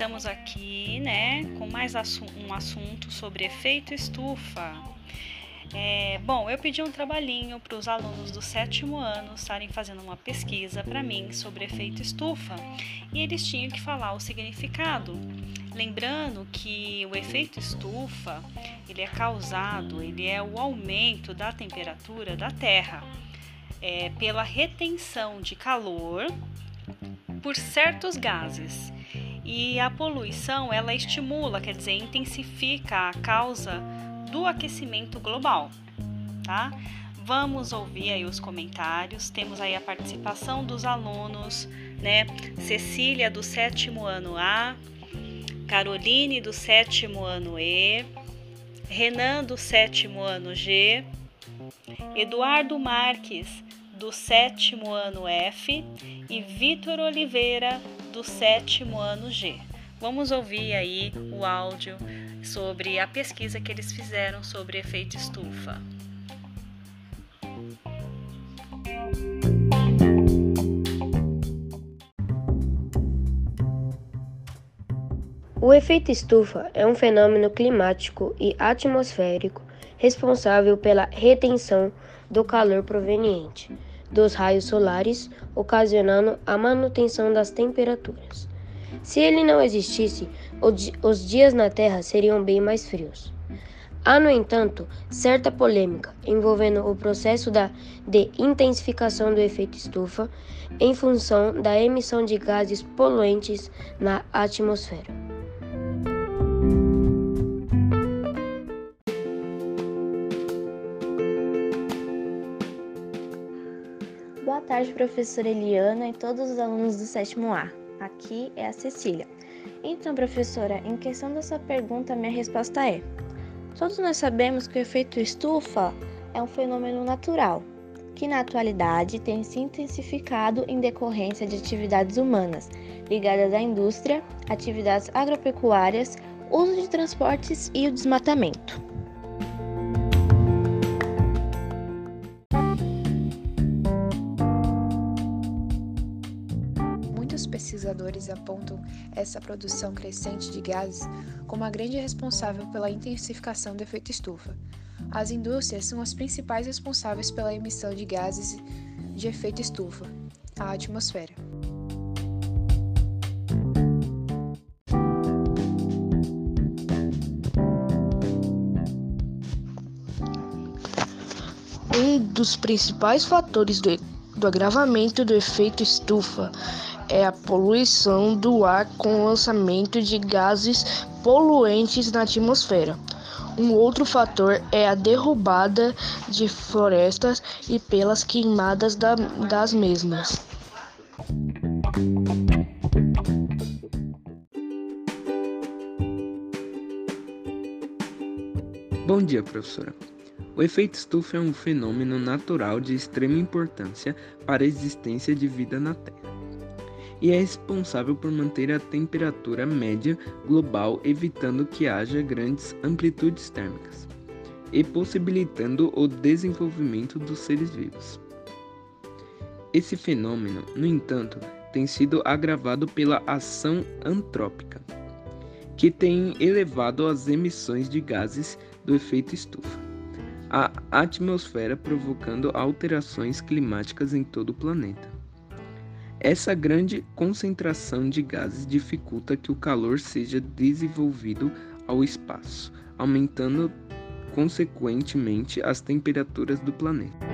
estamos aqui, né, com mais assu um assunto sobre efeito estufa. É, bom, eu pedi um trabalhinho para os alunos do sétimo ano estarem fazendo uma pesquisa para mim sobre efeito estufa e eles tinham que falar o significado. Lembrando que o efeito estufa ele é causado, ele é o aumento da temperatura da Terra é, pela retenção de calor por certos gases. E a poluição ela estimula, quer dizer, intensifica a causa do aquecimento global, tá? Vamos ouvir aí os comentários. Temos aí a participação dos alunos, né? Cecília do sétimo ano A, Caroline do sétimo ano E, Renan do sétimo ano G, Eduardo Marques do sétimo ano F e Vitor Oliveira do sétimo ano G. Vamos ouvir aí o áudio sobre a pesquisa que eles fizeram sobre efeito estufa. O efeito estufa é um fenômeno climático e atmosférico responsável pela retenção do calor proveniente dos raios solares, ocasionando a manutenção das temperaturas. Se ele não existisse, os dias na Terra seriam bem mais frios. Há, no entanto, certa polêmica envolvendo o processo da, de intensificação do efeito estufa em função da emissão de gases poluentes na atmosfera. Boa tarde, professora Eliana e todos os alunos do sétimo A. Aqui é a Cecília. Então, professora, em questão dessa pergunta, minha resposta é: Todos nós sabemos que o efeito estufa é um fenômeno natural, que na atualidade tem se intensificado em decorrência de atividades humanas ligadas à indústria, atividades agropecuárias, uso de transportes e o desmatamento. Pesquisadores apontam essa produção crescente de gases como a grande responsável pela intensificação do efeito estufa. As indústrias são as principais responsáveis pela emissão de gases de efeito estufa à atmosfera. Um dos principais fatores do, do agravamento do efeito estufa é a poluição do ar com o lançamento de gases poluentes na atmosfera. Um outro fator é a derrubada de florestas e pelas queimadas da, das mesmas. Bom dia, professora. O efeito estufa é um fenômeno natural de extrema importância para a existência de vida na Terra e é responsável por manter a temperatura média global, evitando que haja grandes amplitudes térmicas e possibilitando o desenvolvimento dos seres vivos. Esse fenômeno, no entanto, tem sido agravado pela ação antrópica, que tem elevado as emissões de gases do efeito estufa, a atmosfera provocando alterações climáticas em todo o planeta. Essa grande concentração de gases dificulta que o calor seja desenvolvido ao espaço, aumentando consequentemente as temperaturas do planeta.